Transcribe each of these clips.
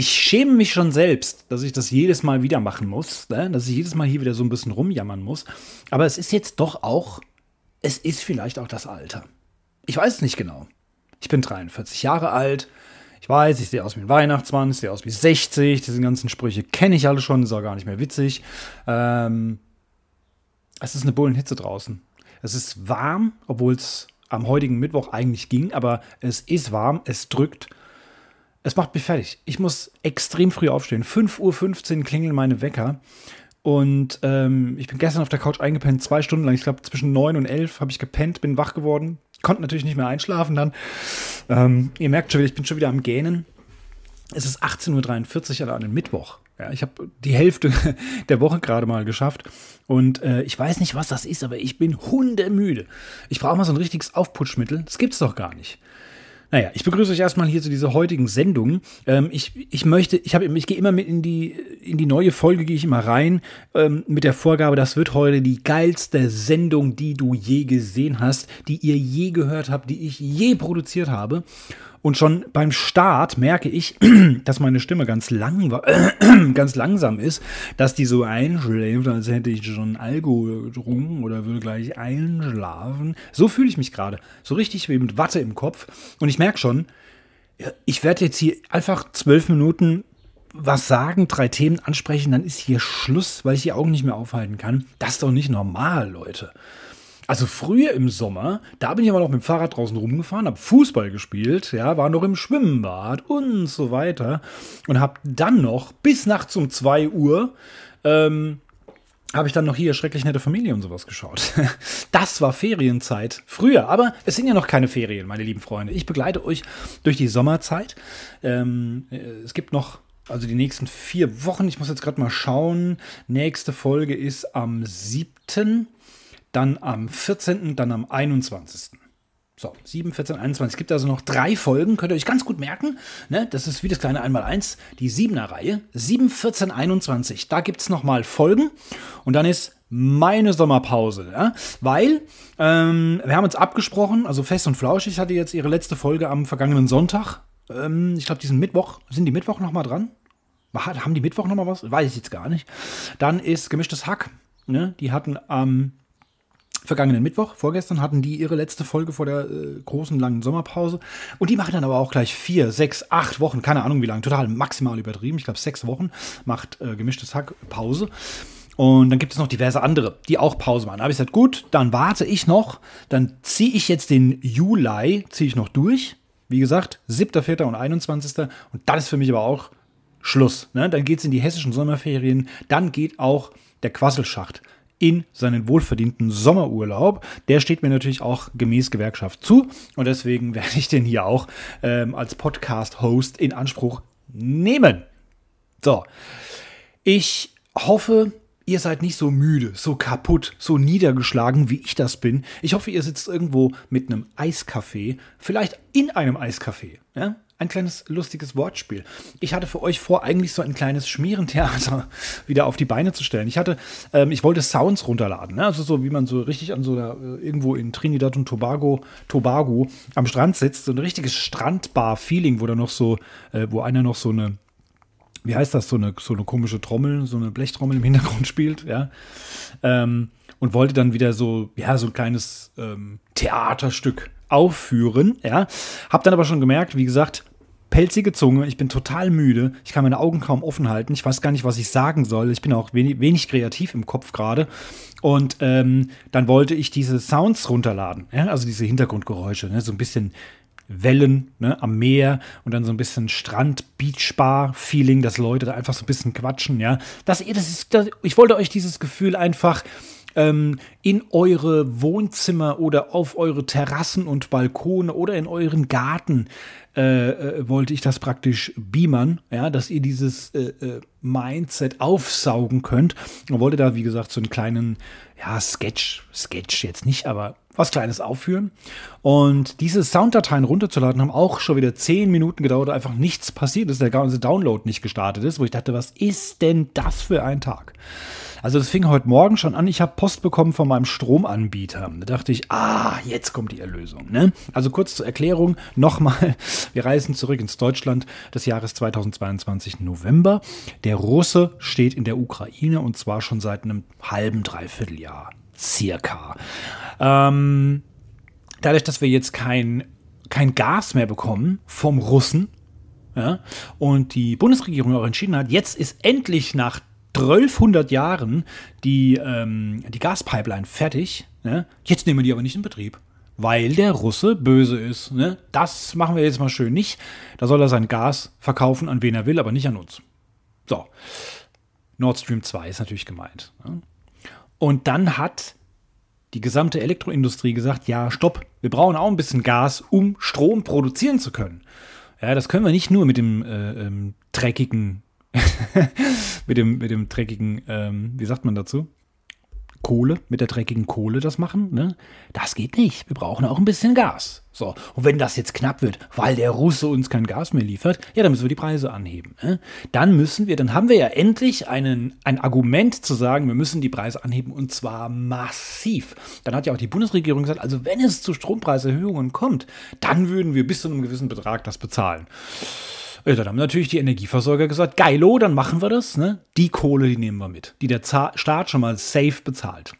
ich, ich, schäme mich schon selbst, dass ich das jedes Mal wieder machen muss, ne? dass ich jedes Mal hier wieder so ein bisschen rumjammern muss. Aber es ist jetzt doch auch, es ist vielleicht auch das Alter. Ich weiß es nicht genau. Ich bin 43 Jahre alt. Ich weiß, ich sehe aus wie ein Weihnachtsmann, ich sehe aus wie 60. Diese ganzen Sprüche kenne ich alle schon, ist auch gar nicht mehr witzig. Ähm, es ist eine Bullenhitze draußen. Es ist warm, obwohl es am heutigen Mittwoch eigentlich ging, aber es ist warm, es drückt. Es macht mich fertig. Ich muss extrem früh aufstehen. 5.15 Uhr klingeln meine Wecker. Und ähm, ich bin gestern auf der Couch eingepennt, zwei Stunden lang. Ich glaube, zwischen 9 und 11 habe ich gepennt, bin wach geworden. Konnte natürlich nicht mehr einschlafen dann. Ähm, ihr merkt schon, ich bin schon wieder am Gähnen. Es ist 18.43 Uhr an einem Mittwoch. Ja, ich habe die Hälfte der Woche gerade mal geschafft. Und äh, ich weiß nicht, was das ist, aber ich bin hundemüde. Ich brauche mal so ein richtiges Aufputschmittel. Das gibt es doch gar nicht. Naja, ich begrüße euch erstmal hier zu dieser heutigen Sendung. Ähm, ich, ich möchte, ich habe, ich gehe immer mit in die, in die neue Folge, gehe ich immer rein, ähm, mit der Vorgabe, das wird heute die geilste Sendung, die du je gesehen hast, die ihr je gehört habt, die ich je produziert habe. Und schon beim Start merke ich, dass meine Stimme ganz lang ganz langsam ist, dass die so einschläft, als hätte ich schon Alkohol getrunken oder würde gleich einschlafen. So fühle ich mich gerade. So richtig wie mit Watte im Kopf. Und ich merke schon, ich werde jetzt hier einfach zwölf Minuten was sagen, drei Themen ansprechen, dann ist hier Schluss, weil ich die Augen nicht mehr aufhalten kann. Das ist doch nicht normal, Leute. Also früher im Sommer, da bin ich aber noch mit dem Fahrrad draußen rumgefahren, habe Fußball gespielt, ja, war noch im Schwimmbad und so weiter und habe dann noch bis nachts um 2 Uhr ähm, habe ich dann noch hier schrecklich nette Familie und sowas geschaut. Das war Ferienzeit früher, aber es sind ja noch keine Ferien, meine lieben Freunde. Ich begleite euch durch die Sommerzeit. Ähm, äh, es gibt noch also die nächsten vier Wochen. Ich muss jetzt gerade mal schauen. Nächste Folge ist am 7 dann am 14., dann am 21. So, 7, 14, 21. Es gibt also noch drei Folgen, könnt ihr euch ganz gut merken. Ne? Das ist wie das kleine 1x1, die 7er Reihe. 7, 14, 21. Da gibt es nochmal Folgen. Und dann ist meine Sommerpause. Ja? Weil ähm, wir haben uns abgesprochen, also Fest und Flauschig hatte jetzt ihre letzte Folge am vergangenen Sonntag. Ähm, ich glaube, diesen Mittwoch. Sind die Mittwoch nochmal dran? Haben die Mittwoch nochmal was? Weiß ich jetzt gar nicht. Dann ist gemischtes Hack. Ne? Die hatten am vergangenen Mittwoch, vorgestern, hatten die ihre letzte Folge vor der äh, großen, langen Sommerpause. Und die machen dann aber auch gleich vier, sechs, acht Wochen, keine Ahnung wie lange, total maximal übertrieben. Ich glaube, sechs Wochen macht äh, gemischtes Hack Pause. Und dann gibt es noch diverse andere, die auch Pause machen. Da habe ich gesagt, gut, dann warte ich noch. Dann ziehe ich jetzt den Juli, ziehe ich noch durch. Wie gesagt, 7., 4. und 21. Und dann ist für mich aber auch Schluss. Ne? Dann geht es in die hessischen Sommerferien. Dann geht auch der Quasselschacht in seinen wohlverdienten Sommerurlaub. Der steht mir natürlich auch gemäß Gewerkschaft zu und deswegen werde ich den hier auch ähm, als Podcast-Host in Anspruch nehmen. So, ich hoffe, ihr seid nicht so müde, so kaputt, so niedergeschlagen, wie ich das bin. Ich hoffe, ihr sitzt irgendwo mit einem Eiskaffee, vielleicht in einem Eiskaffee. Ja? ein kleines lustiges Wortspiel. Ich hatte für euch vor, eigentlich so ein kleines Schmierentheater wieder auf die Beine zu stellen. Ich hatte, ähm, ich wollte Sounds runterladen, ne? also so wie man so richtig an so einer, äh, irgendwo in Trinidad und Tobago, Tobago am Strand sitzt, so ein richtiges Strandbar-Feeling, wo da noch so, äh, wo einer noch so eine wie heißt das, so eine, so eine komische Trommel, so eine Blechtrommel im Hintergrund spielt, ja. Ähm, und wollte dann wieder so, ja, so ein kleines ähm, Theaterstück aufführen, ja. Hab dann aber schon gemerkt, wie gesagt, pelzige Zunge, ich bin total müde, ich kann meine Augen kaum offen halten, ich weiß gar nicht, was ich sagen soll, ich bin auch wenig, wenig kreativ im Kopf gerade. Und ähm, dann wollte ich diese Sounds runterladen, ja? also diese Hintergrundgeräusche, ne? so ein bisschen Wellen ne, am Meer und dann so ein bisschen Strand-Beach-Bar-Feeling, dass Leute da einfach so ein bisschen quatschen, ja. Ihr, das ist, das, ich wollte euch dieses Gefühl einfach ähm, in eure Wohnzimmer oder auf eure Terrassen und Balkone oder in euren Garten äh, äh, wollte ich das praktisch beamern, ja, dass ihr dieses äh, äh, Mindset aufsaugen könnt. Und wollte da, wie gesagt, so einen kleinen, ja, Sketch, Sketch jetzt nicht, aber was Kleines aufführen. Und diese Sounddateien runterzuladen, haben auch schon wieder zehn Minuten gedauert, einfach nichts passiert ist, der ganze Download nicht gestartet ist, wo ich dachte, was ist denn das für ein Tag? Also das fing heute Morgen schon an. Ich habe Post bekommen von meinem Stromanbieter. Da dachte ich, ah, jetzt kommt die Erlösung. Ne? Also kurz zur Erklärung nochmal. Wir reisen zurück ins Deutschland des Jahres 2022 November. Der Russe steht in der Ukraine und zwar schon seit einem halben, dreiviertel Jahr. Circa. Ähm, dadurch, dass wir jetzt kein, kein Gas mehr bekommen vom Russen, ja, und die Bundesregierung auch entschieden hat, jetzt ist endlich nach 1200 Jahren die, ähm, die Gaspipeline fertig. Ne? Jetzt nehmen wir die aber nicht in Betrieb, weil der Russe böse ist. Ne? Das machen wir jetzt mal schön nicht. Da soll er sein Gas verkaufen, an wen er will, aber nicht an uns. So. Nord Stream 2 ist natürlich gemeint. Ne? Und dann hat die gesamte Elektroindustrie gesagt, ja, stopp, wir brauchen auch ein bisschen Gas, um Strom produzieren zu können. Ja, das können wir nicht nur mit dem äh, ähm, dreckigen mit dem, mit dem dreckigen, ähm, wie sagt man dazu? Kohle, mit der dreckigen Kohle das machen, ne? Das geht nicht. Wir brauchen auch ein bisschen Gas. So, und wenn das jetzt knapp wird, weil der Russe uns kein Gas mehr liefert, ja, dann müssen wir die Preise anheben. Ne? Dann müssen wir, dann haben wir ja endlich einen, ein Argument zu sagen, wir müssen die Preise anheben und zwar massiv. Dann hat ja auch die Bundesregierung gesagt, also wenn es zu Strompreiserhöhungen kommt, dann würden wir bis zu einem gewissen Betrag das bezahlen. Ja, dann haben natürlich die Energieversorger gesagt, geilo, dann machen wir das. Ne? Die Kohle, die nehmen wir mit, die der Staat schon mal safe bezahlt.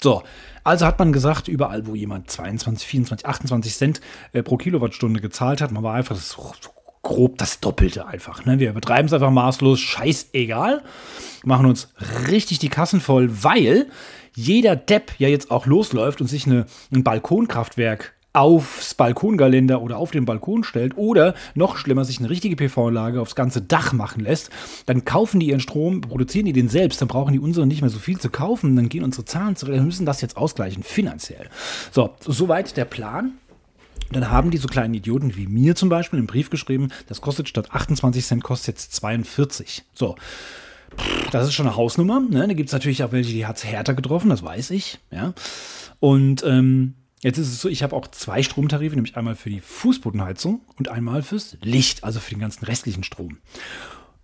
So, also hat man gesagt, überall, wo jemand 22, 24, 28 Cent äh, pro Kilowattstunde gezahlt hat, man war einfach das, grob das Doppelte einfach. Ne? Wir übertreiben es einfach maßlos, scheißegal, machen uns richtig die Kassen voll, weil jeder Depp ja jetzt auch losläuft und sich eine, ein Balkonkraftwerk aufs Balkongeländer oder auf den Balkon stellt oder noch schlimmer sich eine richtige PV-Anlage aufs ganze Dach machen lässt, dann kaufen die ihren Strom, produzieren die den selbst, dann brauchen die unseren nicht mehr so viel zu kaufen, dann gehen unsere Zahlen zurück, dann müssen das jetzt ausgleichen finanziell. So, soweit der Plan. Dann haben die so kleinen Idioten wie mir zum Beispiel einen Brief geschrieben, das kostet statt 28 Cent, kostet jetzt 42. So. Das ist schon eine Hausnummer. Ne? Da gibt es natürlich auch welche, die hat es härter getroffen, das weiß ich. Ja. Und ähm, Jetzt ist es so, ich habe auch zwei Stromtarife, nämlich einmal für die Fußbodenheizung und einmal fürs Licht, also für den ganzen restlichen Strom.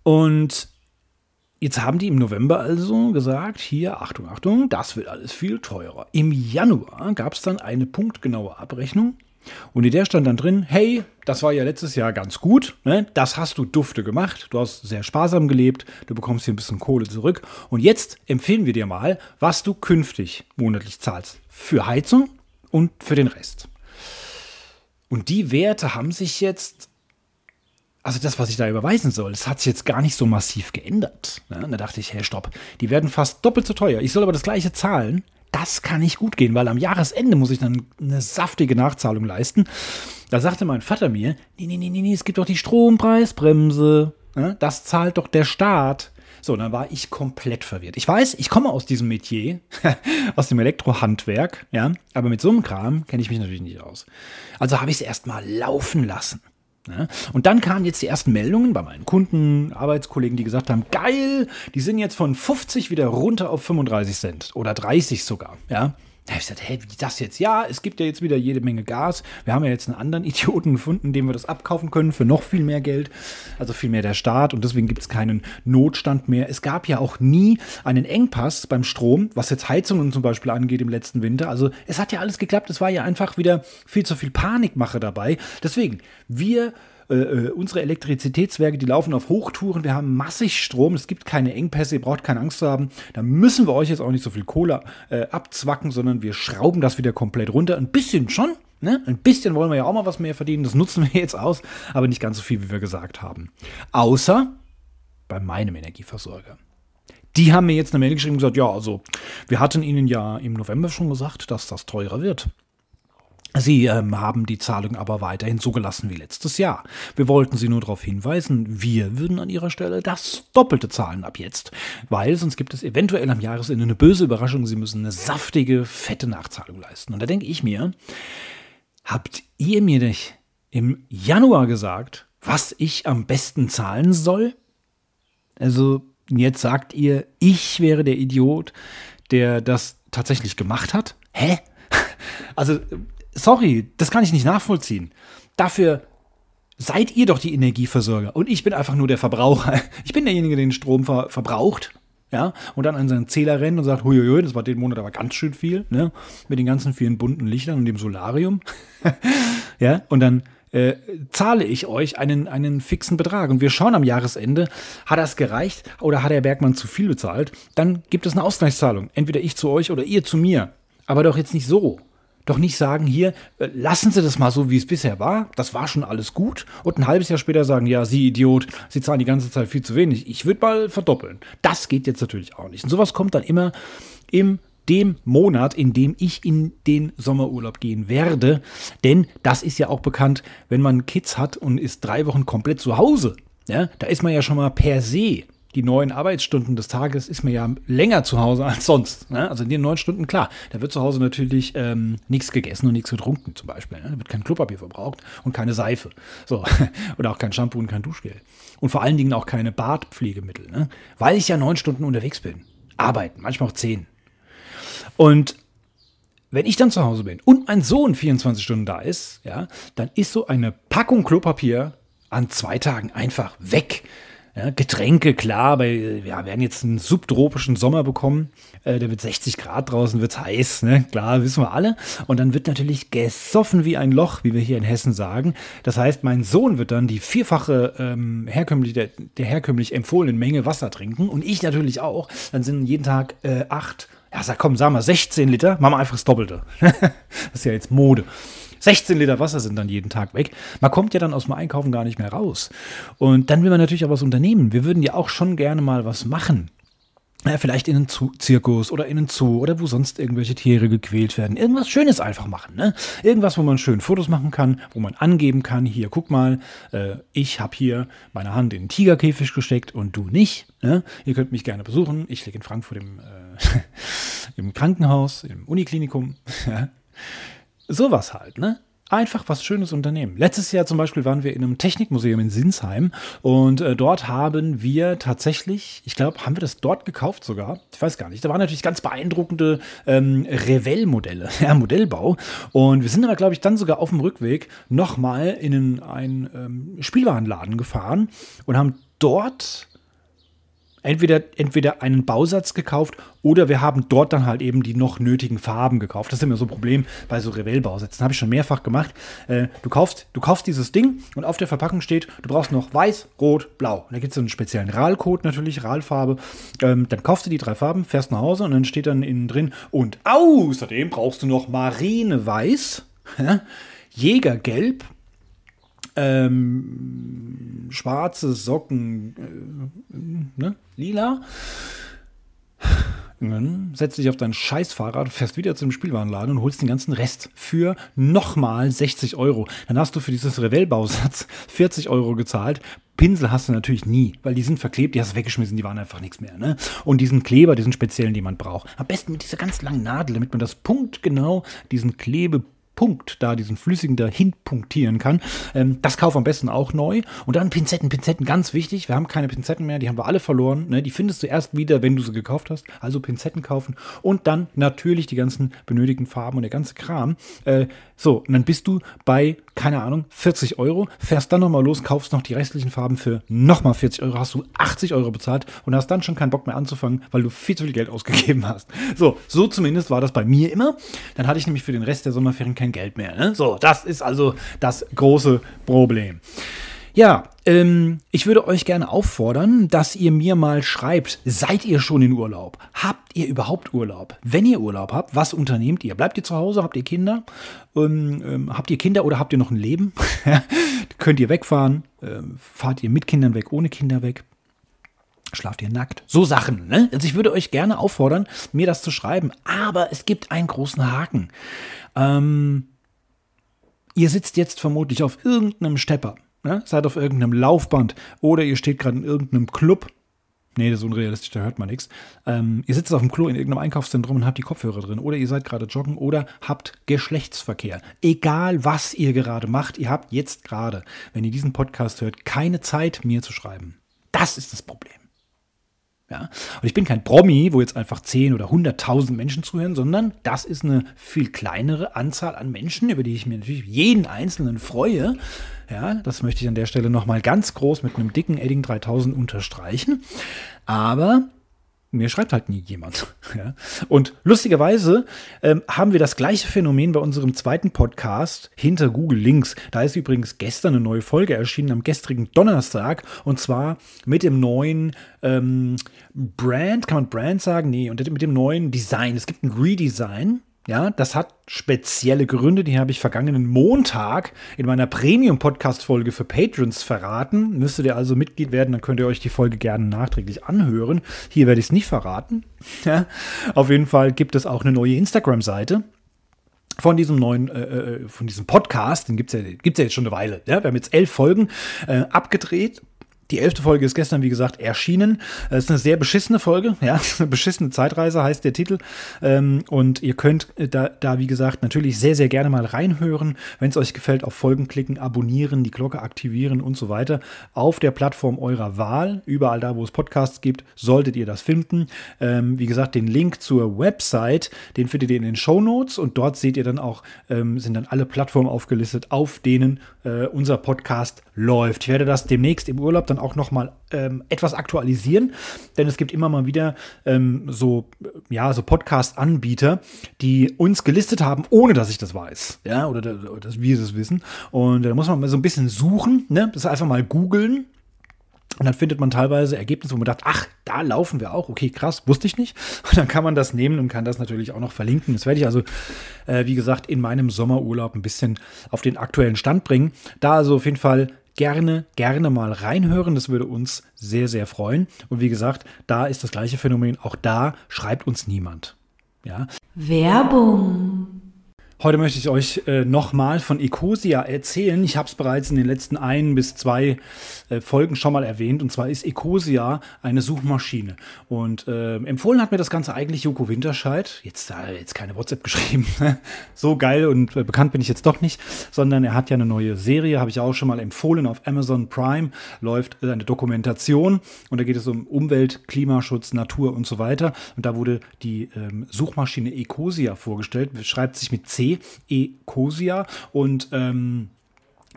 Und jetzt haben die im November also gesagt, hier, Achtung, Achtung, das wird alles viel teurer. Im Januar gab es dann eine punktgenaue Abrechnung und in der stand dann drin, hey, das war ja letztes Jahr ganz gut, ne? das hast du dufte gemacht, du hast sehr sparsam gelebt, du bekommst hier ein bisschen Kohle zurück und jetzt empfehlen wir dir mal, was du künftig monatlich zahlst für Heizung und für den Rest. Und die Werte haben sich jetzt, also das, was ich da überweisen soll, das hat sich jetzt gar nicht so massiv geändert. Ne? Da dachte ich, hey, stopp, die werden fast doppelt so teuer. Ich soll aber das gleiche zahlen. Das kann nicht gut gehen, weil am Jahresende muss ich dann eine saftige Nachzahlung leisten. Da sagte mein Vater mir, nee, nee, nee, nee, es gibt doch die Strompreisbremse. Ne? Das zahlt doch der Staat. So, dann war ich komplett verwirrt. Ich weiß, ich komme aus diesem Metier, aus dem Elektrohandwerk, ja, aber mit so einem Kram kenne ich mich natürlich nicht aus. Also habe ich es erstmal laufen lassen. Ja. Und dann kamen jetzt die ersten Meldungen bei meinen Kunden, Arbeitskollegen, die gesagt haben, geil, die sind jetzt von 50 wieder runter auf 35 Cent oder 30 sogar. Ja. Da habe ich gesagt, hey, wie das jetzt? Ja, es gibt ja jetzt wieder jede Menge Gas. Wir haben ja jetzt einen anderen Idioten gefunden, dem wir das abkaufen können für noch viel mehr Geld. Also viel mehr der Staat und deswegen gibt es keinen Notstand mehr. Es gab ja auch nie einen Engpass beim Strom, was jetzt Heizungen zum Beispiel angeht im letzten Winter. Also es hat ja alles geklappt. Es war ja einfach wieder viel zu viel Panikmache dabei. Deswegen, wir äh, äh, unsere Elektrizitätswerke, die laufen auf Hochtouren, wir haben massig Strom, es gibt keine Engpässe, ihr braucht keine Angst zu haben. Da müssen wir euch jetzt auch nicht so viel Kohle äh, abzwacken, sondern wir schrauben das wieder komplett runter. Ein bisschen schon, Ne? Ein bisschen wollen wir ja auch mal was mehr verdienen, das nutzen wir jetzt aus, aber nicht ganz so viel, wie wir gesagt haben. Außer bei meinem Energieversorger. Die haben mir jetzt eine Mail geschrieben und gesagt, ja, also wir hatten Ihnen ja im November schon gesagt, dass das teurer wird. Sie ähm, haben die Zahlung aber weiterhin so gelassen wie letztes Jahr. Wir wollten Sie nur darauf hinweisen, wir würden an Ihrer Stelle das Doppelte zahlen ab jetzt, weil sonst gibt es eventuell am Jahresende eine böse Überraschung. Sie müssen eine saftige, fette Nachzahlung leisten. Und da denke ich mir, habt ihr mir nicht im Januar gesagt, was ich am besten zahlen soll? Also jetzt sagt ihr, ich wäre der Idiot, der das tatsächlich gemacht hat? Hä? Also sorry, das kann ich nicht nachvollziehen. Dafür seid ihr doch die Energieversorger und ich bin einfach nur der Verbraucher. Ich bin derjenige, der den Strom ver verbraucht. ja, und dann an seinen Zähler rennt und sagt, huiuiui, das war den Monat aber ganz schön viel, ne, mit den ganzen vielen bunten Lichtern und dem Solarium, ja, und dann äh, zahle ich euch einen, einen fixen Betrag. Und wir schauen am Jahresende, hat das gereicht oder hat der Bergmann zu viel bezahlt? Dann gibt es eine Ausgleichszahlung. Entweder ich zu euch oder ihr zu mir. Aber doch jetzt nicht so. Doch nicht sagen hier, äh, lassen Sie das mal so, wie es bisher war. Das war schon alles gut. Und ein halbes Jahr später sagen, ja, Sie Idiot, Sie zahlen die ganze Zeit viel zu wenig. Ich würde mal verdoppeln. Das geht jetzt natürlich auch nicht. Und sowas kommt dann immer im dem Monat, in dem ich in den Sommerurlaub gehen werde. Denn das ist ja auch bekannt, wenn man Kids hat und ist drei Wochen komplett zu Hause. Ja, da ist man ja schon mal per se die neun Arbeitsstunden des Tages ist mir ja länger zu Hause als sonst. Ne? Also in den neun Stunden, klar, da wird zu Hause natürlich ähm, nichts gegessen und nichts getrunken zum Beispiel. Ne? Da wird kein Klopapier verbraucht und keine Seife. So. Oder auch kein Shampoo und kein Duschgel. Und vor allen Dingen auch keine Bartpflegemittel. Ne? Weil ich ja neun Stunden unterwegs bin. Arbeiten, manchmal auch zehn. Und wenn ich dann zu Hause bin und mein Sohn 24 Stunden da ist, ja, dann ist so eine Packung Klopapier an zwei Tagen einfach weg. Ja, Getränke, klar, ja, wir werden jetzt einen subtropischen Sommer bekommen. Äh, der wird 60 Grad draußen, wird heiß, ne? Klar, wissen wir alle. Und dann wird natürlich gesoffen wie ein Loch, wie wir hier in Hessen sagen. Das heißt, mein Sohn wird dann die vierfache ähm, herkömmlich, der, der herkömmlich empfohlenen Menge Wasser trinken und ich natürlich auch. Dann sind jeden Tag äh, acht, ja, sag komm, sag mal, 16 Liter, machen wir einfach das Doppelte. das ist ja jetzt Mode. 16 Liter Wasser sind dann jeden Tag weg. Man kommt ja dann aus dem Einkaufen gar nicht mehr raus. Und dann will man natürlich auch was unternehmen. Wir würden ja auch schon gerne mal was machen. Ja, vielleicht in einen Zirkus oder in einen Zoo oder wo sonst irgendwelche Tiere gequält werden. Irgendwas Schönes einfach machen. Ne? Irgendwas, wo man schön Fotos machen kann, wo man angeben kann, hier, guck mal, äh, ich habe hier meine Hand in den Tigerkäfig gesteckt und du nicht. Ne? Ihr könnt mich gerne besuchen. Ich liege in Frankfurt im, äh, im Krankenhaus, im Uniklinikum. Sowas halt, ne? Einfach was Schönes unternehmen. Letztes Jahr zum Beispiel waren wir in einem Technikmuseum in Sinsheim und äh, dort haben wir tatsächlich, ich glaube, haben wir das dort gekauft sogar? Ich weiß gar nicht. Da waren natürlich ganz beeindruckende ähm, Revell-Modelle, ja, Modellbau. Und wir sind aber, glaube ich, dann sogar auf dem Rückweg nochmal in einen, ähm, Spielwarenladen gefahren und haben dort entweder, entweder einen Bausatz gekauft oder wir haben dort dann halt eben die noch nötigen Farben gekauft. Das ist immer so ein Problem bei so Revell-Bausätzen. Habe ich schon mehrfach gemacht. Äh, du, kaufst, du kaufst dieses Ding und auf der Verpackung steht, du brauchst noch weiß, rot, blau. Und da gibt es einen speziellen RAL-Code natürlich, RAL-Farbe. Ähm, dann kaufst du die drei Farben, fährst nach Hause und dann steht dann innen drin und außerdem brauchst du noch Marineweiß, Jägergelb, ähm, schwarze Socken, äh, ne? lila. Dann setzt dich auf dein Scheißfahrrad, fährst wieder zu dem Spielwarenladen und holst den ganzen Rest für nochmal 60 Euro. Dann hast du für dieses Revell-Bausatz 40 Euro gezahlt. Pinsel hast du natürlich nie, weil die sind verklebt, die hast du weggeschmissen, die waren einfach nichts mehr. Ne? Und diesen Kleber, diesen speziellen, den man braucht. Am besten mit dieser ganz langen Nadel, damit man das punktgenau, diesen Klebe Punkt da, diesen flüssigen dahin punktieren kann. Ähm, das kauf am besten auch neu. Und dann Pinzetten, Pinzetten, ganz wichtig. Wir haben keine Pinzetten mehr, die haben wir alle verloren. Ne? Die findest du erst wieder, wenn du sie gekauft hast. Also Pinzetten kaufen. Und dann natürlich die ganzen benötigten Farben und der ganze Kram. Äh, so, und dann bist du bei, keine Ahnung, 40 Euro, fährst dann nochmal los, kaufst noch die restlichen Farben für nochmal 40 Euro, hast du 80 Euro bezahlt und hast dann schon keinen Bock mehr anzufangen, weil du viel zu viel Geld ausgegeben hast. So, so zumindest war das bei mir immer. Dann hatte ich nämlich für den Rest der Sommerferien kein Geld mehr. Ne? So, das ist also das große Problem. Ja, ähm, ich würde euch gerne auffordern, dass ihr mir mal schreibt, seid ihr schon in Urlaub? Habt ihr überhaupt Urlaub? Wenn ihr Urlaub habt, was unternehmt ihr? Bleibt ihr zu Hause? Habt ihr Kinder? Ähm, ähm, habt ihr Kinder oder habt ihr noch ein Leben? Könnt ihr wegfahren? Ähm, fahrt ihr mit Kindern weg, ohne Kinder weg? Schlaft ihr nackt? So Sachen, ne? Also ich würde euch gerne auffordern, mir das zu schreiben. Aber es gibt einen großen Haken. Ähm, ihr sitzt jetzt vermutlich auf irgendeinem Stepper Ne? Seid auf irgendeinem Laufband oder ihr steht gerade in irgendeinem Club. Nee, das ist unrealistisch, da hört man nichts. Ähm, ihr sitzt auf dem Klo in irgendeinem Einkaufszentrum und habt die Kopfhörer drin. Oder ihr seid gerade joggen oder habt Geschlechtsverkehr. Egal, was ihr gerade macht, ihr habt jetzt gerade, wenn ihr diesen Podcast hört, keine Zeit, mir zu schreiben. Das ist das Problem. Ja? Und ich bin kein Promi, wo jetzt einfach 10 oder 100.000 Menschen zuhören, sondern das ist eine viel kleinere Anzahl an Menschen, über die ich mir natürlich jeden Einzelnen freue. Ja, das möchte ich an der Stelle nochmal ganz groß mit einem dicken Edding 3000 unterstreichen. Aber Mir schreibt halt nie jemand. Ja. Und lustigerweise ähm, haben wir das gleiche Phänomen bei unserem zweiten Podcast hinter Google Links. Da ist übrigens gestern eine neue Folge erschienen, am gestrigen Donnerstag. Und zwar mit dem neuen ähm, Brand, kann man Brand sagen? Nee, und mit dem neuen Design. Es gibt ein Redesign ja, das hat spezielle Gründe, die habe ich vergangenen Montag in meiner Premium-Podcast-Folge für Patrons verraten. Müsstet ihr also Mitglied werden, dann könnt ihr euch die Folge gerne nachträglich anhören. Hier werde ich es nicht verraten. Ja, auf jeden Fall gibt es auch eine neue Instagram-Seite von diesem neuen, äh, äh von diesem Podcast, den gibt es ja, gibt's ja jetzt schon eine Weile. Ja? Wir haben jetzt elf Folgen äh, abgedreht die elfte Folge ist gestern, wie gesagt, erschienen. Es ist eine sehr beschissene Folge, ja, eine beschissene Zeitreise heißt der Titel. Ähm, und ihr könnt äh, da, da, wie gesagt, natürlich sehr, sehr gerne mal reinhören. Wenn es euch gefällt, auf Folgen klicken, abonnieren, die Glocke aktivieren und so weiter. Auf der Plattform eurer Wahl, überall da, wo es Podcasts gibt, solltet ihr das finden. Ähm, wie gesagt, den Link zur Website, den findet ihr in den Show Notes und dort seht ihr dann auch, ähm, sind dann alle Plattformen aufgelistet, auf denen äh, unser Podcast läuft. Ich werde das demnächst im Urlaub dann auch nochmal ähm, etwas aktualisieren, denn es gibt immer mal wieder ähm, so, ja, so Podcast-Anbieter, die uns gelistet haben, ohne dass ich das weiß, ja, oder, oder dass wir das wissen. Und da muss man mal so ein bisschen suchen, ne? Das ist einfach mal googeln. Und dann findet man teilweise Ergebnisse, wo man sagt, ach, da laufen wir auch. Okay, krass, wusste ich nicht. Und dann kann man das nehmen und kann das natürlich auch noch verlinken. Das werde ich also, äh, wie gesagt, in meinem Sommerurlaub ein bisschen auf den aktuellen Stand bringen. Da also auf jeden Fall gerne, gerne mal reinhören. Das würde uns sehr, sehr freuen. Und wie gesagt, da ist das gleiche Phänomen. Auch da schreibt uns niemand. Ja. Werbung. Heute möchte ich euch äh, nochmal von Ecosia erzählen. Ich habe es bereits in den letzten ein bis zwei äh, Folgen schon mal erwähnt. Und zwar ist Ecosia eine Suchmaschine. Und äh, empfohlen hat mir das Ganze eigentlich Joko Winterscheid. Jetzt da jetzt keine WhatsApp geschrieben. so geil und äh, bekannt bin ich jetzt doch nicht. Sondern er hat ja eine neue Serie, habe ich auch schon mal empfohlen auf Amazon Prime. Läuft eine Dokumentation. Und da geht es um Umwelt, Klimaschutz, Natur und so weiter. Und da wurde die ähm, Suchmaschine Ecosia vorgestellt. Schreibt sich mit C Ecosia und ähm,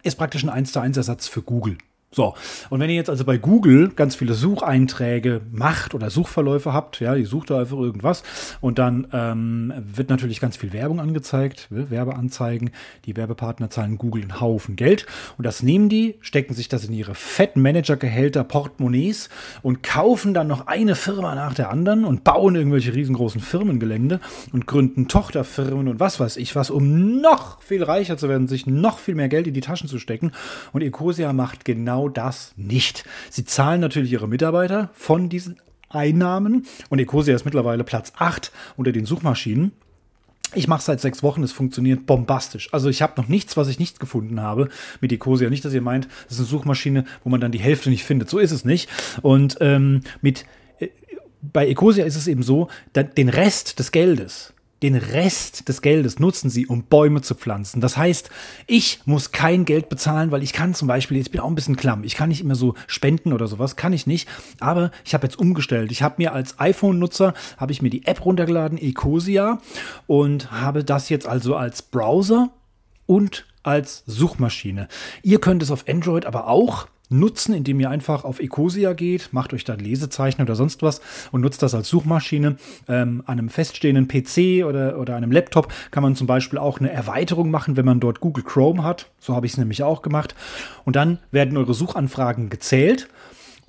ist praktisch ein 1 zu 1 Ersatz für Google. So, und wenn ihr jetzt also bei Google ganz viele Sucheinträge macht oder Suchverläufe habt, ja, ihr sucht da einfach irgendwas und dann ähm, wird natürlich ganz viel Werbung angezeigt, Werbeanzeigen. Die Werbepartner zahlen Google einen Haufen Geld und das nehmen die, stecken sich das in ihre fetten Managergehälter, Portemonnaies und kaufen dann noch eine Firma nach der anderen und bauen irgendwelche riesengroßen Firmengelände und gründen Tochterfirmen und was weiß ich was, um noch viel reicher zu werden, sich noch viel mehr Geld in die Taschen zu stecken. Und Ecosia macht genau genau das nicht. Sie zahlen natürlich ihre Mitarbeiter von diesen Einnahmen und Ecosia ist mittlerweile Platz 8 unter den Suchmaschinen. Ich mache seit sechs Wochen, es funktioniert bombastisch. Also ich habe noch nichts, was ich nicht gefunden habe mit Ecosia. Nicht, dass ihr meint, das ist eine Suchmaschine, wo man dann die Hälfte nicht findet. So ist es nicht. Und ähm, mit äh, bei Ecosia ist es eben so, den Rest des Geldes, den Rest des Geldes nutzen sie, um Bäume zu pflanzen. Das heißt, ich muss kein Geld bezahlen, weil ich kann zum Beispiel, ich bin auch ein bisschen klamm, ich kann nicht immer so spenden oder sowas, kann ich nicht. Aber ich habe jetzt umgestellt. Ich habe mir als iPhone-Nutzer, habe ich mir die App runtergeladen, Ecosia, und habe das jetzt also als Browser und als Suchmaschine. Ihr könnt es auf Android aber auch nutzen, indem ihr einfach auf Ecosia geht, macht euch da Lesezeichen oder sonst was und nutzt das als Suchmaschine. Ähm, an einem feststehenden PC oder, oder einem Laptop kann man zum Beispiel auch eine Erweiterung machen, wenn man dort Google Chrome hat. So habe ich es nämlich auch gemacht. Und dann werden eure Suchanfragen gezählt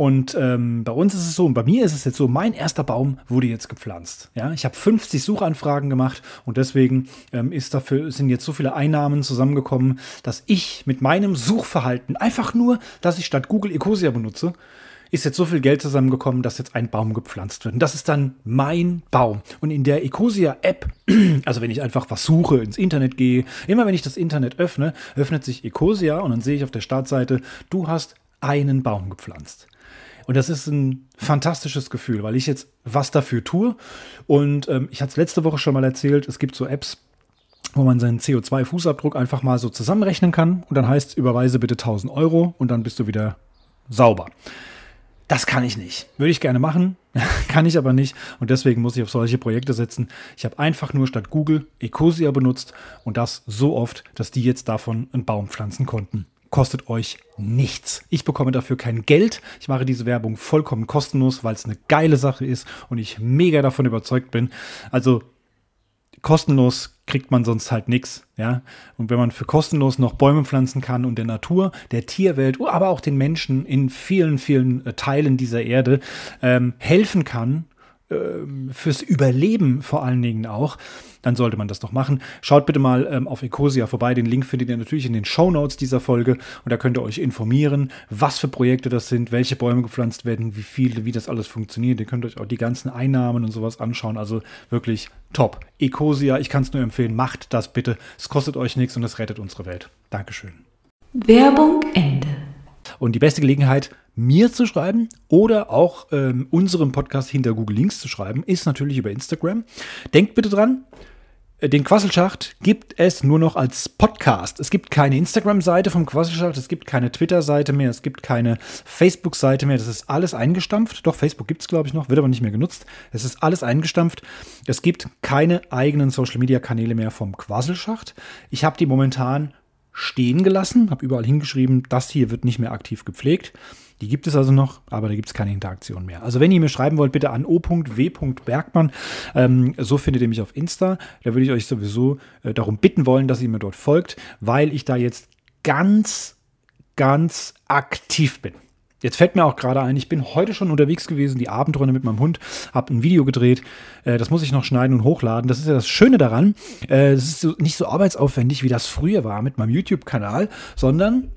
und ähm, bei uns ist es so, und bei mir ist es jetzt so, mein erster Baum wurde jetzt gepflanzt. Ja, ich habe 50 Suchanfragen gemacht und deswegen ähm, ist dafür, sind jetzt so viele Einnahmen zusammengekommen, dass ich mit meinem Suchverhalten einfach nur, dass ich statt Google Ecosia benutze, ist jetzt so viel Geld zusammengekommen, dass jetzt ein Baum gepflanzt wird. Und das ist dann mein Baum. Und in der Ecosia-App, also wenn ich einfach was suche, ins Internet gehe, immer wenn ich das Internet öffne, öffnet sich Ecosia und dann sehe ich auf der Startseite, du hast einen Baum gepflanzt. Und das ist ein fantastisches Gefühl, weil ich jetzt was dafür tue. Und ähm, ich hatte es letzte Woche schon mal erzählt, es gibt so Apps, wo man seinen CO2-Fußabdruck einfach mal so zusammenrechnen kann. Und dann heißt es, überweise bitte 1000 Euro und dann bist du wieder sauber. Das kann ich nicht. Würde ich gerne machen, kann ich aber nicht. Und deswegen muss ich auf solche Projekte setzen. Ich habe einfach nur statt Google Ecosia benutzt und das so oft, dass die jetzt davon einen Baum pflanzen konnten. Kostet euch nichts. Ich bekomme dafür kein Geld. Ich mache diese Werbung vollkommen kostenlos, weil es eine geile Sache ist und ich mega davon überzeugt bin. Also kostenlos kriegt man sonst halt nichts, ja. Und wenn man für kostenlos noch Bäume pflanzen kann und der Natur, der Tierwelt, aber auch den Menschen in vielen, vielen äh, Teilen dieser Erde ähm, helfen kann, fürs Überleben vor allen Dingen auch, dann sollte man das doch machen. Schaut bitte mal ähm, auf Ecosia vorbei. Den Link findet ihr natürlich in den Show Notes dieser Folge und da könnt ihr euch informieren, was für Projekte das sind, welche Bäume gepflanzt werden, wie viele, wie das alles funktioniert. Ihr könnt euch auch die ganzen Einnahmen und sowas anschauen. Also wirklich top. Ecosia, ich kann es nur empfehlen, macht das bitte. Es kostet euch nichts und es rettet unsere Welt. Dankeschön. Werbung Ende. Und die beste Gelegenheit, mir zu schreiben oder auch ähm, unserem Podcast hinter Google Links zu schreiben, ist natürlich über Instagram. Denkt bitte dran, äh, den Quasselschacht gibt es nur noch als Podcast. Es gibt keine Instagram-Seite vom Quasselschacht, es gibt keine Twitter-Seite mehr, es gibt keine Facebook-Seite mehr. Das ist alles eingestampft. Doch, Facebook gibt es, glaube ich, noch, wird aber nicht mehr genutzt. Es ist alles eingestampft. Es gibt keine eigenen Social-Media-Kanäle mehr vom Quasselschacht. Ich habe die momentan stehen gelassen, habe überall hingeschrieben, das hier wird nicht mehr aktiv gepflegt. Die gibt es also noch, aber da gibt es keine Interaktion mehr. Also wenn ihr mir schreiben wollt, bitte an o.w.bergmann. Ähm, so findet ihr mich auf Insta. Da würde ich euch sowieso äh, darum bitten wollen, dass ihr mir dort folgt, weil ich da jetzt ganz, ganz aktiv bin. Jetzt fällt mir auch gerade ein, ich bin heute schon unterwegs gewesen, die Abendrunde mit meinem Hund, habe ein Video gedreht. Äh, das muss ich noch schneiden und hochladen. Das ist ja das Schöne daran. Äh, das ist nicht so arbeitsaufwendig, wie das früher war mit meinem YouTube-Kanal, sondern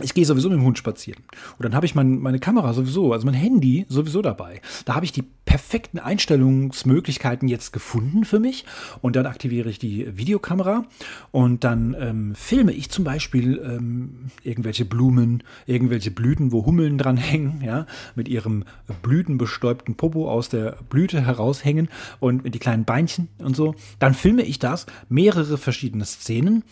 ich gehe sowieso mit dem Hund spazieren. Und dann habe ich mein, meine Kamera sowieso, also mein Handy sowieso dabei. Da habe ich die perfekten Einstellungsmöglichkeiten jetzt gefunden für mich. Und dann aktiviere ich die Videokamera und dann ähm, filme ich zum Beispiel ähm, irgendwelche Blumen, irgendwelche Blüten, wo Hummeln dran hängen, ja, mit ihrem blütenbestäubten Popo aus der Blüte heraushängen und die kleinen Beinchen und so. Dann filme ich das, mehrere verschiedene Szenen,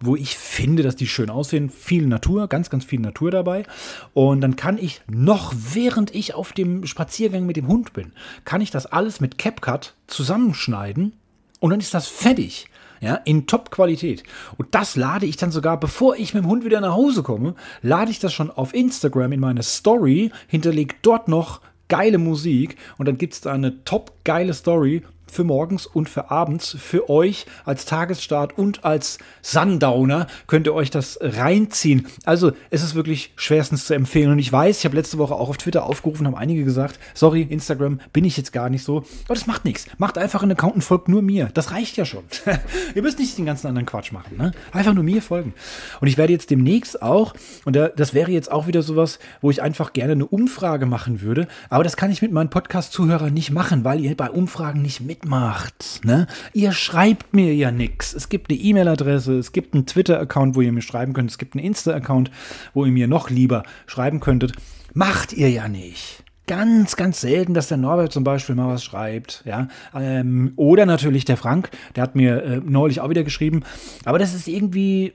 wo ich finde, dass die schön aussehen. Viel Natur, ganz, ganz viel Natur dabei. Und dann kann ich noch, während ich auf dem Spaziergang mit dem Hund bin, kann ich das alles mit CapCut zusammenschneiden und dann ist das fertig. Ja, in Top-Qualität. Und das lade ich dann sogar, bevor ich mit dem Hund wieder nach Hause komme, lade ich das schon auf Instagram in meine Story, hinterlege dort noch geile Musik und dann gibt es da eine top geile Story für morgens und für abends. Für euch als Tagesstart und als Sundowner könnt ihr euch das reinziehen. Also es ist wirklich schwerstens zu empfehlen. Und ich weiß, ich habe letzte Woche auch auf Twitter aufgerufen, haben einige gesagt, sorry, Instagram bin ich jetzt gar nicht so. Aber das macht nichts. Macht einfach einen Account und folgt nur mir. Das reicht ja schon. ihr müsst nicht den ganzen anderen Quatsch machen. Ne? Einfach nur mir folgen. Und ich werde jetzt demnächst auch, und das wäre jetzt auch wieder sowas, wo ich einfach gerne eine Umfrage machen würde. Aber das kann ich mit meinen Podcast-Zuhörern nicht machen, weil ihr bei Umfragen nicht mit mitmacht. Ne? Ihr schreibt mir ja nichts. Es gibt eine E-Mail-Adresse, es gibt einen Twitter-Account, wo ihr mir schreiben könnt, es gibt einen Insta-Account, wo ihr mir noch lieber schreiben könntet. Macht ihr ja nicht ganz, ganz selten, dass der Norbert zum Beispiel mal was schreibt, ja. Ähm, oder natürlich der Frank, der hat mir äh, neulich auch wieder geschrieben. Aber das ist irgendwie,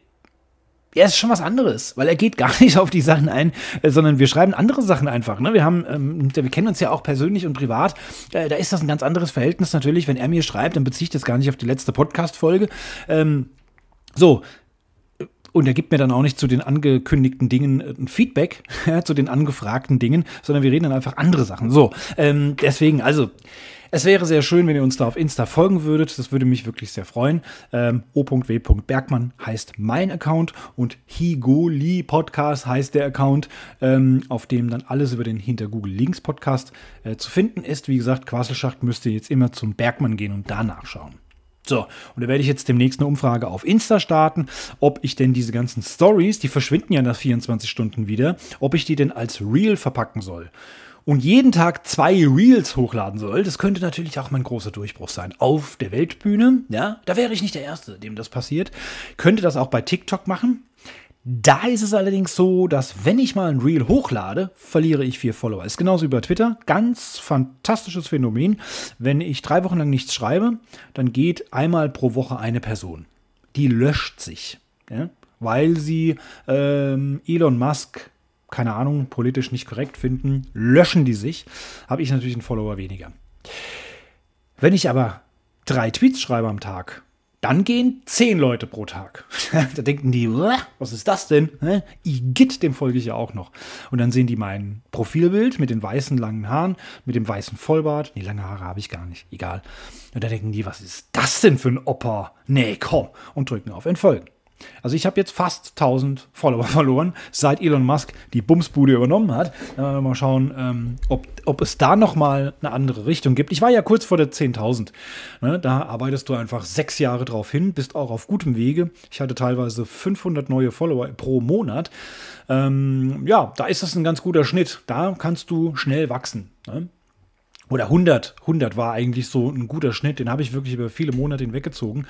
ja, ist schon was anderes, weil er geht gar nicht auf die Sachen ein, äh, sondern wir schreiben andere Sachen einfach. Ne? Wir haben, ähm, wir kennen uns ja auch persönlich und privat. Äh, da ist das ein ganz anderes Verhältnis natürlich. Wenn er mir schreibt, dann beziehe ich das gar nicht auf die letzte Podcast-Folge. Ähm, so, und er gibt mir dann auch nicht zu den angekündigten Dingen äh, ein Feedback, ja, zu den angefragten Dingen, sondern wir reden dann einfach andere Sachen. So, ähm, deswegen, also, es wäre sehr schön, wenn ihr uns da auf Insta folgen würdet. Das würde mich wirklich sehr freuen. Ähm, o.w.bergmann heißt mein Account und Higoli Podcast heißt der Account, ähm, auf dem dann alles über den Hinter Google Links Podcast äh, zu finden ist. Wie gesagt, Quasselschacht müsst ihr jetzt immer zum Bergmann gehen und da nachschauen. So, und da werde ich jetzt demnächst eine Umfrage auf Insta starten, ob ich denn diese ganzen Stories, die verschwinden ja nach 24 Stunden wieder, ob ich die denn als Reel verpacken soll und jeden Tag zwei Reels hochladen soll, das könnte natürlich auch mein großer Durchbruch sein. Auf der Weltbühne, ja, da wäre ich nicht der Erste, dem das passiert. Könnte das auch bei TikTok machen. Da ist es allerdings so, dass wenn ich mal ein Reel hochlade, verliere ich vier Follower. Ist genauso wie bei Twitter. Ganz fantastisches Phänomen. Wenn ich drei Wochen lang nichts schreibe, dann geht einmal pro Woche eine Person. Die löscht sich. Ja? Weil sie ähm, Elon Musk keine Ahnung, politisch nicht korrekt finden, löschen die sich, habe ich natürlich einen Follower weniger. Wenn ich aber drei Tweets schreibe am Tag, Dann gehen zehn Leute pro Tag. da denken die, was ist das denn? Igitt, dem folge ich ja auch noch. Und dann sehen die mein Profilbild mit den weißen langen Haaren, mit dem weißen Vollbart. Nee, lange Haare habe ich gar nicht. Egal. Und da denken die, was ist das denn für ein Opa? Nee, komm. Und drücken auf Entfolgen. Also ich habe jetzt fast 1000 Follower verloren, seit Elon Musk die Bumsbude übernommen hat. Äh, mal schauen, ähm, ob, ob es da noch mal eine andere Richtung gibt. Ich war ja kurz vor der 10.000. Ne? Da arbeitest du einfach sechs Jahre drauf hin, bist auch auf gutem Wege. Ich hatte teilweise 500 neue Follower pro Monat. Ähm, ja, da ist das ein ganz guter Schnitt. Da kannst du schnell wachsen. Ne? Oder 100, 100 war eigentlich so ein guter Schnitt, den habe ich wirklich über viele Monate hinweggezogen.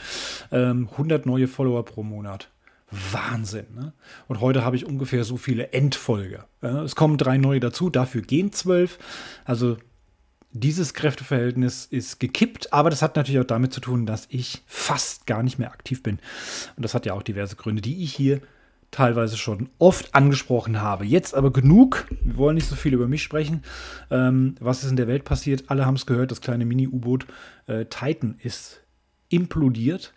Ähm, 100 neue Follower pro Monat. Wahnsinn. Ne? Und heute habe ich ungefähr so viele Endfolger. Ja, es kommen drei neue dazu, dafür gehen zwölf. Also dieses Kräfteverhältnis ist gekippt, aber das hat natürlich auch damit zu tun, dass ich fast gar nicht mehr aktiv bin. Und das hat ja auch diverse Gründe, die ich hier teilweise schon oft angesprochen habe. Jetzt aber genug. Wir wollen nicht so viel über mich sprechen. Ähm, was ist in der Welt passiert? Alle haben es gehört. Das kleine Mini-U-Boot äh, Titan ist implodiert.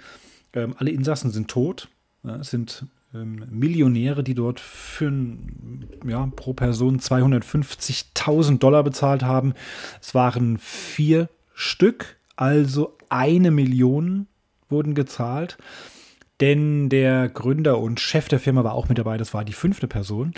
Ähm, alle Insassen sind tot. Ja, es sind ähm, Millionäre, die dort für ja, pro Person 250.000 Dollar bezahlt haben. Es waren vier Stück, also eine Million wurden gezahlt denn der Gründer und Chef der Firma war auch mit dabei, das war die fünfte Person.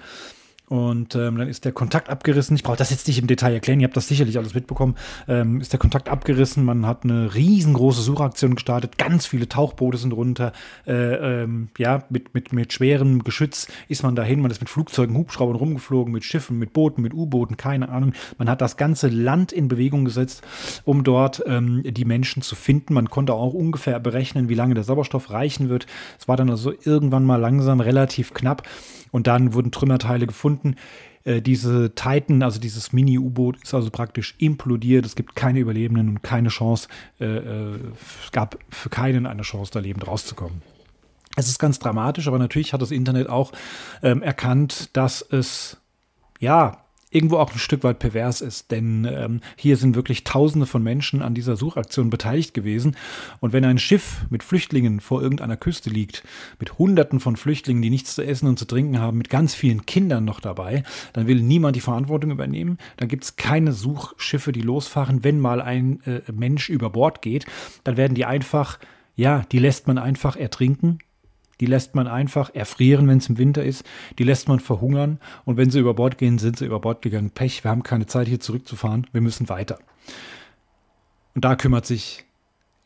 Und ähm, dann ist der Kontakt abgerissen. Ich brauche das jetzt nicht im Detail erklären, ihr habt das sicherlich alles mitbekommen. Ähm, ist der Kontakt abgerissen, man hat eine riesengroße Suchaktion gestartet, ganz viele Tauchboote sind runter. Äh, ähm, ja, mit, mit, mit schwerem Geschütz ist man dahin, man ist mit Flugzeugen, Hubschraubern rumgeflogen, mit Schiffen, mit Booten, mit U-Booten, keine Ahnung. Man hat das ganze Land in Bewegung gesetzt, um dort ähm, die Menschen zu finden. Man konnte auch ungefähr berechnen, wie lange der Sauerstoff reichen wird. Es war dann also irgendwann mal langsam relativ knapp. Und dann wurden Trümmerteile gefunden. Äh, diese Titan, also dieses Mini-U-Boot, ist also praktisch implodiert. Es gibt keine Überlebenden und keine Chance. Äh, äh, es gab für keinen eine Chance, da lebend rauszukommen. Es ist ganz dramatisch, aber natürlich hat das Internet auch ähm, erkannt, dass es ja irgendwo auch ein Stück weit pervers ist, denn ähm, hier sind wirklich Tausende von Menschen an dieser Suchaktion beteiligt gewesen. Und wenn ein Schiff mit Flüchtlingen vor irgendeiner Küste liegt, mit Hunderten von Flüchtlingen, die nichts zu essen und zu trinken haben, mit ganz vielen Kindern noch dabei, dann will niemand die Verantwortung übernehmen. Dann gibt es keine Suchschiffe, die losfahren. Wenn mal ein äh, Mensch über Bord geht, dann werden die einfach, ja, die lässt man einfach ertrinken die lässt man einfach erfrieren, wenn es im Winter ist. Die lässt man verhungern. Und wenn sie über Bord gehen, sind sie über Bord gegangen. Pech, wir haben keine Zeit hier zurückzufahren. Wir müssen weiter. Und da kümmert sich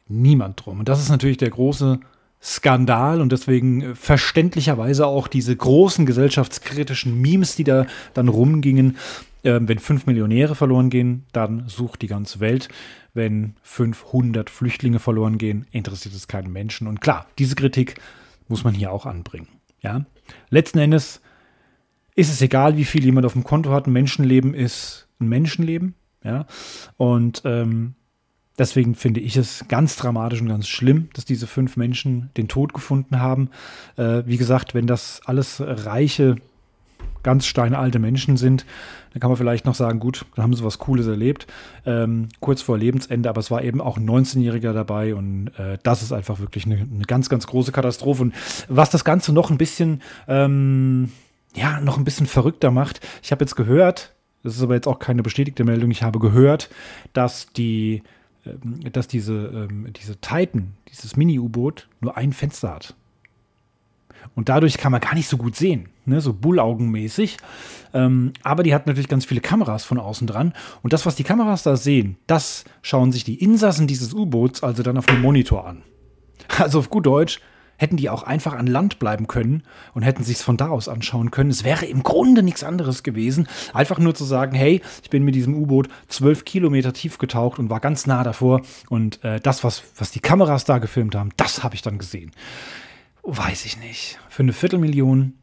niemand drum. Und das ist natürlich der große Skandal und deswegen äh, verständlicherweise auch diese großen gesellschaftskritischen Memes, die da dann rumgingen. Ähm, wenn fünf Millionäre verloren gehen, dann sucht die ganze Welt. Wenn 500 Flüchtlinge verloren gehen, interessiert es keinen Menschen. Und klar, diese Kritik muss man hier auch anbringen. Ja? Letzten Endes ist es egal, wie viel jemand auf dem Konto hat. Ein Menschenleben ist ein Menschenleben. Ja? Und ähm, deswegen finde ich es ganz dramatisch und ganz schlimm, dass diese fünf Menschen den Tod gefunden haben. Äh, wie gesagt, wenn das alles reiche ganz steinalte Menschen sind, dann kann man vielleicht noch sagen, gut, dann haben sie was Cooles erlebt, ähm, kurz vor Lebensende, aber es war eben auch ein 19-Jähriger dabei und äh, das ist einfach wirklich eine, eine, ganz, ganz große Katastrophe. Und was das Ganze noch ein bisschen, ähm, ja, noch ein bisschen verrückter macht, ich habe jetzt gehört, das ist aber jetzt auch keine bestätigte Meldung, ich habe gehört, dass die ähm, dass diese, ähm, diese Titan, dieses Mini-U-Boot, nur ein Fenster hat. Und dadurch kann man gar nicht so gut sehen, ne? so bullaugenmäßig. Ähm, aber die hat natürlich ganz viele Kameras von außen dran. Und das, was die Kameras da sehen, das schauen sich die Insassen dieses U-Boots also dann auf dem Monitor an. Also auf gut Deutsch, hätten die auch einfach an Land bleiben können und hätten sich es von da aus anschauen können. Es wäre im Grunde nichts anderes gewesen. Einfach nur zu sagen, hey, ich bin mit diesem U-Boot zwölf Kilometer tief getaucht und war ganz nah davor. Und äh, das, was, was die Kameras da gefilmt haben, das habe ich dann gesehen weiß ich nicht, für eine Viertelmillion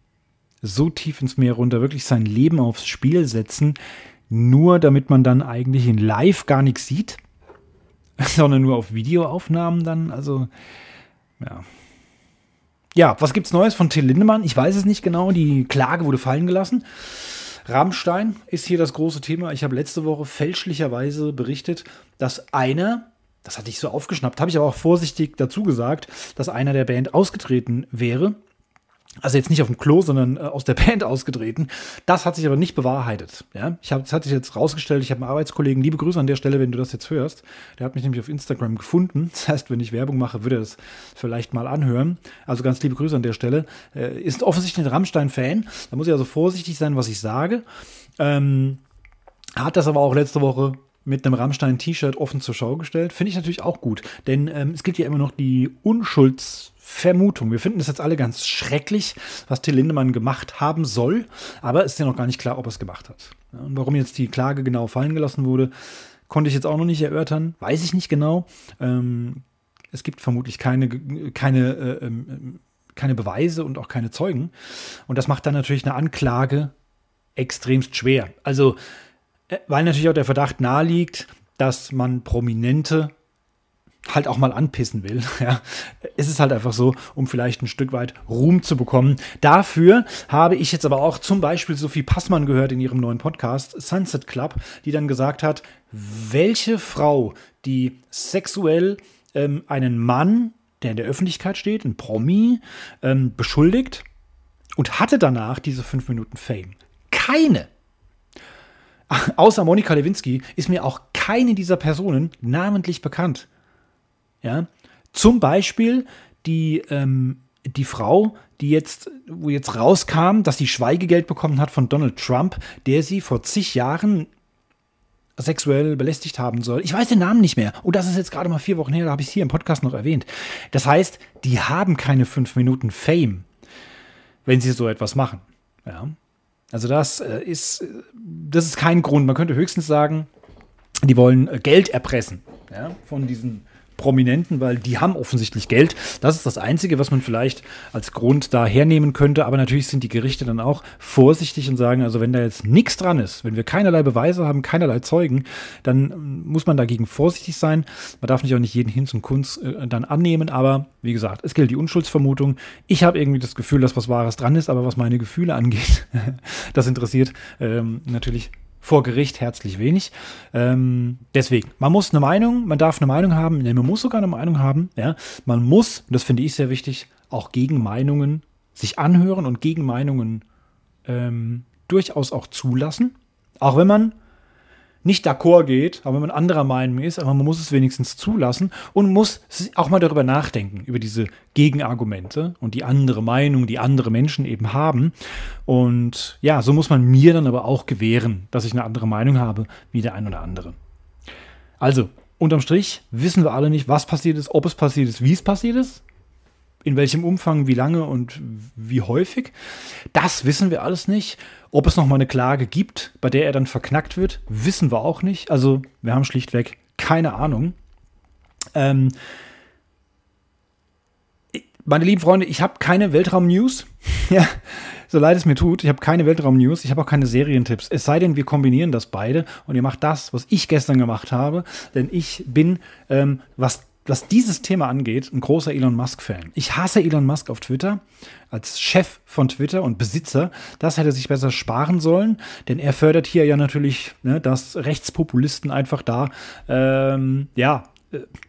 so tief ins Meer runter, wirklich sein Leben aufs Spiel setzen, nur damit man dann eigentlich in Live gar nichts sieht, sondern nur auf Videoaufnahmen dann, also ja. Ja, was gibt's Neues von Till Lindemann? Ich weiß es nicht genau, die Klage wurde fallen gelassen. Rammstein ist hier das große Thema. Ich habe letzte Woche fälschlicherweise berichtet, dass einer Das hatte ich so aufgeschnappt, habe ich aber auch vorsichtig dazu gesagt, dass einer der Band ausgetreten wäre. Also jetzt nicht auf dem Klo, sondern äh, aus der Band ausgetreten. Das hat sich aber nicht bewahrheitet. Ja? Ich hab, das hatte ich jetzt rausgestellt. Ich habe einen Arbeitskollegen, liebe Grüße an der Stelle, wenn du das jetzt hörst. Der hat mich nämlich auf Instagram gefunden. Das heißt, wenn ich Werbung mache, würde er das vielleicht mal anhören. Also ganz liebe Grüße an der Stelle. Äh, ist offensichtlich ein Rammstein-Fan. Da muss ich also vorsichtig sein, was ich sage. Ähm, hat das aber auch letzte Woche mit einem Rammstein-T-Shirt offen zur Schau gestellt. Finde ich natürlich auch gut. Denn ähm, es gibt ja immer noch die Unschuldsvermutung. Wir finden das jetzt alle ganz schrecklich, was Till Lindemann gemacht haben soll. Aber es ist ja noch gar nicht klar, ob er es gemacht hat. Und warum jetzt die Klage genau fallen gelassen wurde, konnte ich jetzt auch noch nicht erörtern. Weiß ich nicht genau. Ähm, es gibt vermutlich keine, keine, äh, äh, keine Beweise und auch keine Zeugen. Und das macht dann natürlich eine Anklage extremst schwer. Also weil natürlich auch der Verdacht naheliegt, dass man Prominente halt auch mal anpissen will. Ja, es ist halt einfach so, um vielleicht ein Stück weit Ruhm zu bekommen. Dafür habe ich jetzt aber auch zum Beispiel Sophie Passmann gehört in ihrem neuen Podcast Sunset Club, die dann gesagt hat, welche Frau, die sexuell ähm, einen Mann, der in der Öffentlichkeit steht, ein Promi, ähm, beschuldigt und hatte danach diese fünf Minuten Fame. Keine außer Monika Lewinsky ist mir auch keine dieser Personen namentlich bekannt. Ja, zum Beispiel die, ähm, die Frau, die jetzt, wo jetzt rauskam, dass sie Schweigegeld bekommen hat von Donald Trump, der sie vor zig Jahren sexuell belästigt haben soll. Ich weiß den Namen nicht mehr. Und das ist jetzt gerade mal vier Wochen her, da habe ich es hier im Podcast noch erwähnt. Das heißt, die haben keine fünf Minuten Fame, wenn sie so etwas machen. Ja. Also das äh, ist, das ist kein Grund. Man könnte höchstens sagen, die wollen äh, Geld erpressen ja, von diesen Prominenten, weil die haben offensichtlich Geld. Das ist das Einzige, was man vielleicht als Grund da hernehmen könnte. Aber natürlich sind die Gerichte dann auch vorsichtig und sagen, also wenn da jetzt nichts dran ist, wenn wir keinerlei Beweise haben, keinerlei Zeugen, dann muss man dagegen vorsichtig sein. Man darf nicht auch nicht jeden Hinz und Kunst äh, dann annehmen. Aber wie gesagt, es gilt die Unschuldsvermutung. Ich habe irgendwie das Gefühl, dass was Wahres dran ist, aber was meine Gefühle angeht, das interessiert ähm, natürlich vor Gericht herzlich wenig. Ähm, deswegen, man muss eine Meinung, man darf eine Meinung haben, nee, man muss sogar eine Meinung haben. Ja? Man muss, und das finde ich sehr wichtig, auch gegen Meinungen sich anhören und gegen Meinungen ähm, durchaus auch zulassen. Auch wenn man nicht d'accord geht, aber wenn man anderer Meinung ist, aber man muss es wenigstens zulassen und muss auch mal darüber nachdenken, über diese Gegenargumente und die andere Meinung, die andere Menschen eben haben. Und ja, so muss man mir dann aber auch gewähren, dass ich eine andere Meinung habe wie der ein oder andere. Also, unterm Strich wissen wir alle nicht, was passiert ist, ob es passiert ist, wie es passiert ist in welchem Umfang, wie lange und wie häufig. Das wissen wir alles nicht. Ob es noch mal eine Klage gibt, bei der er dann verknackt wird, wissen wir auch nicht. Also wir haben schlichtweg keine Ahnung. Ähm, meine lieben Freunde, ich habe keine Weltraum-News. ja, so leid es mir tut, ich habe keine Weltraum-News, ich habe auch keine Serientipps. Es sei denn, wir kombinieren das beide und ihr macht das, was ich gestern gemacht habe. Denn ich bin, ähm, was was dieses Thema angeht, ein großer Elon Musk-Fan. Ich hasse Elon Musk auf Twitter als Chef von Twitter und Besitzer. Das hätte er sich besser sparen sollen, denn er fördert hier ja natürlich, ne, dass Rechtspopulisten einfach da, ähm, ja,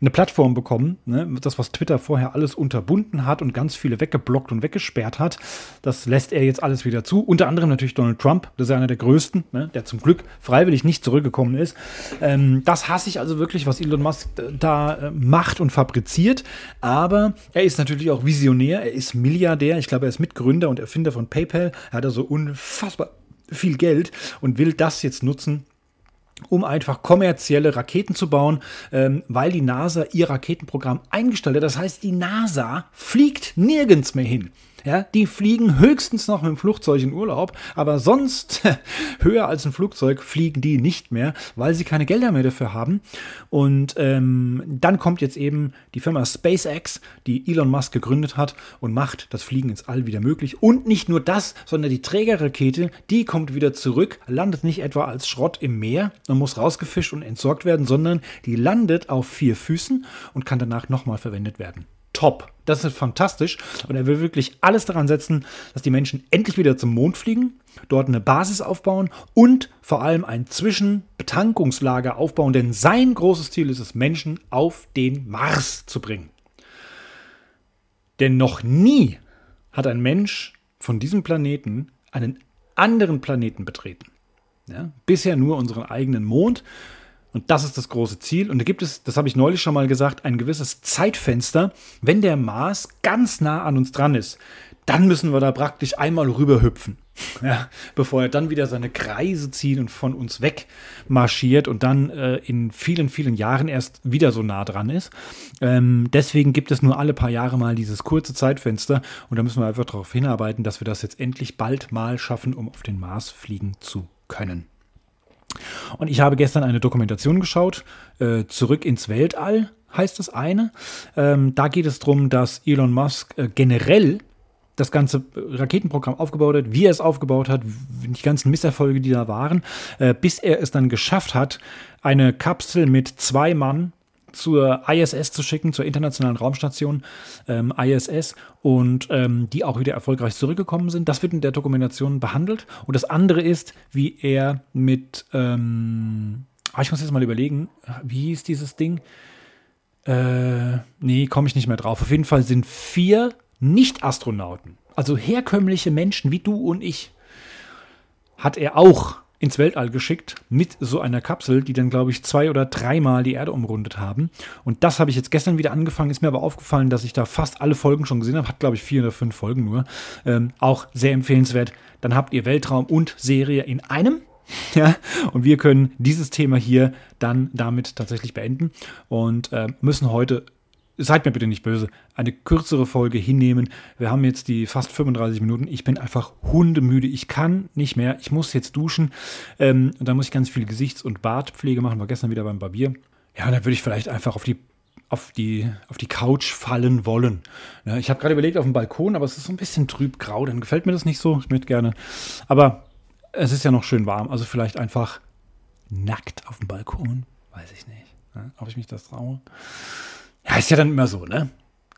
eine Plattform bekommen. Ne? Das, was Twitter vorher alles unterbunden hat und ganz viele weggeblockt und weggesperrt hat, das lässt er jetzt alles wieder zu. Unter anderem natürlich Donald Trump, das ist einer der größten, ne? der zum Glück freiwillig nicht zurückgekommen ist. Ähm, das hasse ich also wirklich, was Elon Musk da äh, macht und fabriziert. Aber er ist natürlich auch Visionär, er ist Milliardär. Ich glaube, er ist Mitgründer und Erfinder von PayPal. Er hat also unfassbar viel Geld und will das jetzt nutzen, um einfach kommerzielle Raketen zu bauen, ähm, weil die NASA ihr Raketenprogramm eingestellt hat. Das heißt, die NASA fliegt nirgends mehr hin. Ja, die fliegen höchstens noch mit dem Flugzeug in Urlaub, aber sonst höher als ein Flugzeug fliegen die nicht mehr, weil sie keine Gelder mehr dafür haben. Und ähm, dann kommt jetzt eben die Firma SpaceX, die Elon Musk gegründet hat und macht das Fliegen ins All wieder möglich. Und nicht nur das, sondern die Trägerrakete, die kommt wieder zurück, landet nicht etwa als Schrott im Meer und muss rausgefischt und entsorgt werden, sondern die landet auf vier Füßen und kann danach nochmal verwendet werden. Top. Das ist fantastisch. Und er will wirklich alles daran setzen, dass die Menschen endlich wieder zum Mond fliegen, dort eine Basis aufbauen und vor allem ein Zwischenbetankungslager aufbauen. Denn sein großes Ziel ist es, Menschen auf den Mars zu bringen. Denn noch nie hat ein Mensch von diesem Planeten einen anderen Planeten betreten. Ja, bisher nur unseren eigenen Mond. Und das ist das große Ziel. Und da gibt es, das habe ich neulich schon mal gesagt, ein gewisses Zeitfenster, wenn der Mars ganz nah an uns dran ist. Dann müssen wir da praktisch einmal rüberhüpfen, ja, bevor er dann wieder seine Kreise zieht und von uns weg marschiert und dann äh, in vielen, vielen Jahren erst wieder so nah dran ist. Ähm, deswegen gibt es nur alle paar Jahre mal dieses kurze Zeitfenster und da müssen wir einfach darauf hinarbeiten, dass wir das jetzt endlich bald mal schaffen, um auf den Mars fliegen zu können. Und ich habe gestern eine Dokumentation geschaut, äh, Zurück ins Weltall heißt das eine. Ähm, da geht es darum, dass Elon Musk äh, generell das ganze Raketenprogramm aufgebaut hat, wie er es aufgebaut hat, die ganzen Misserfolge, die da waren, äh, bis er es dann geschafft hat, eine Kapsel mit zwei Mann zur ISS zu schicken, zur internationalen Raumstation ähm, ISS und ähm, die auch wieder erfolgreich zurückgekommen sind. Das wird in der Dokumentation behandelt. Und das andere ist, wie er mit, ähm, ah, ich muss jetzt mal überlegen, wie hieß dieses Ding? Äh, nee, komme ich nicht mehr drauf. Auf jeden Fall sind vier Nicht-Astronauten, also herkömmliche Menschen wie du und ich, hat er auch ins Weltall geschickt mit so einer Kapsel, die dann, glaube ich, zwei oder dreimal die Erde umrundet haben. Und das habe ich jetzt gestern wieder angefangen. Ist mir aber aufgefallen, dass ich da fast alle Folgen schon gesehen habe. Hat, glaube ich, vier oder fünf Folgen nur. Ähm, auch sehr empfehlenswert. Dann habt ihr Weltraum und Serie in einem. Ja, und wir können dieses Thema hier dann damit tatsächlich beenden und äh, müssen heute seid mir bitte nicht böse, eine kürzere Folge hinnehmen. Wir haben jetzt die fast 35 Minuten. Ich bin einfach hundemüde. Ich kann nicht mehr. Ich muss jetzt duschen. Ähm, und dann muss ich ganz viel Gesichts- und Bartpflege machen. War gestern wieder beim Barbier. Ja, und dann würde ich vielleicht einfach auf die, auf die, auf die Couch fallen wollen. Ja, ich habe gerade überlegt auf dem Balkon, aber es ist so ein bisschen trüb-grau. Dann gefällt mir das nicht so. Ich möchte gerne. Aber es ist ja noch schön warm. Also vielleicht einfach nackt auf dem Balkon. Weiß ich nicht. Ja, ob ich mich das traue. Ja, ist ja dann immer so, ne?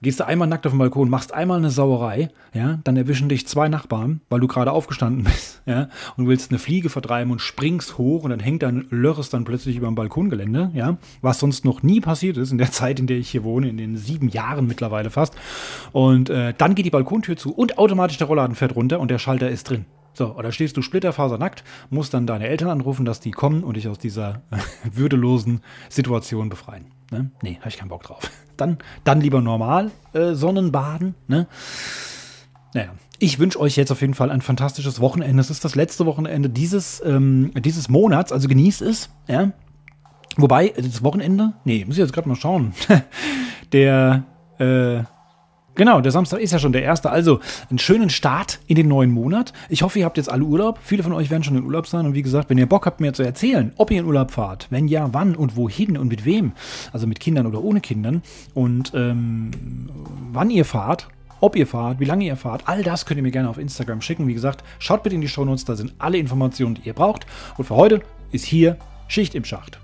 Gehst du einmal nackt auf den Balkon, machst einmal eine Sauerei, ja, dann erwischen dich zwei Nachbarn, weil du gerade aufgestanden bist, ja, und willst eine Fliege vertreiben und springst hoch und dann hängt dein Lörres dann plötzlich über dem Balkongelände, ja, was sonst noch nie passiert ist in der Zeit, in der ich hier wohne, in den sieben Jahren mittlerweile fast. Und äh, dann geht die Balkontür zu und automatisch der Rollladen fährt runter und der Schalter ist drin. So, oder stehst du splitterfasernackt, musst dann deine Eltern anrufen, dass die kommen und dich aus dieser würdelosen Situation befreien. Ne? Nee, habe ich keinen Bock drauf. Dann, dann lieber normal äh, Sonnenbaden. Ne? Naja, ich wünsche euch jetzt auf jeden Fall ein fantastisches Wochenende. Es ist das letzte Wochenende dieses, ähm, dieses Monats, also genießt es. Ja? Wobei, das Wochenende? Nee, muss ich jetzt gerade mal schauen. Der, äh, Genau, der Samstag ist ja schon der erste. Also einen schönen Start in den neuen Monat. Ich hoffe, ihr habt jetzt alle Urlaub. Viele von euch werden schon in Urlaub sein. Und wie gesagt, wenn ihr Bock habt, mir zu erzählen, ob ihr in Urlaub fahrt, wenn ja, wann und wohin und mit wem, also mit Kindern oder ohne Kindern, und ähm, wann ihr fahrt, ob ihr fahrt, wie lange ihr fahrt, all das könnt ihr mir gerne auf Instagram schicken. Wie gesagt, schaut bitte in die Shownotes, da sind alle Informationen, die ihr braucht. Und für heute ist hier Schicht im Schacht.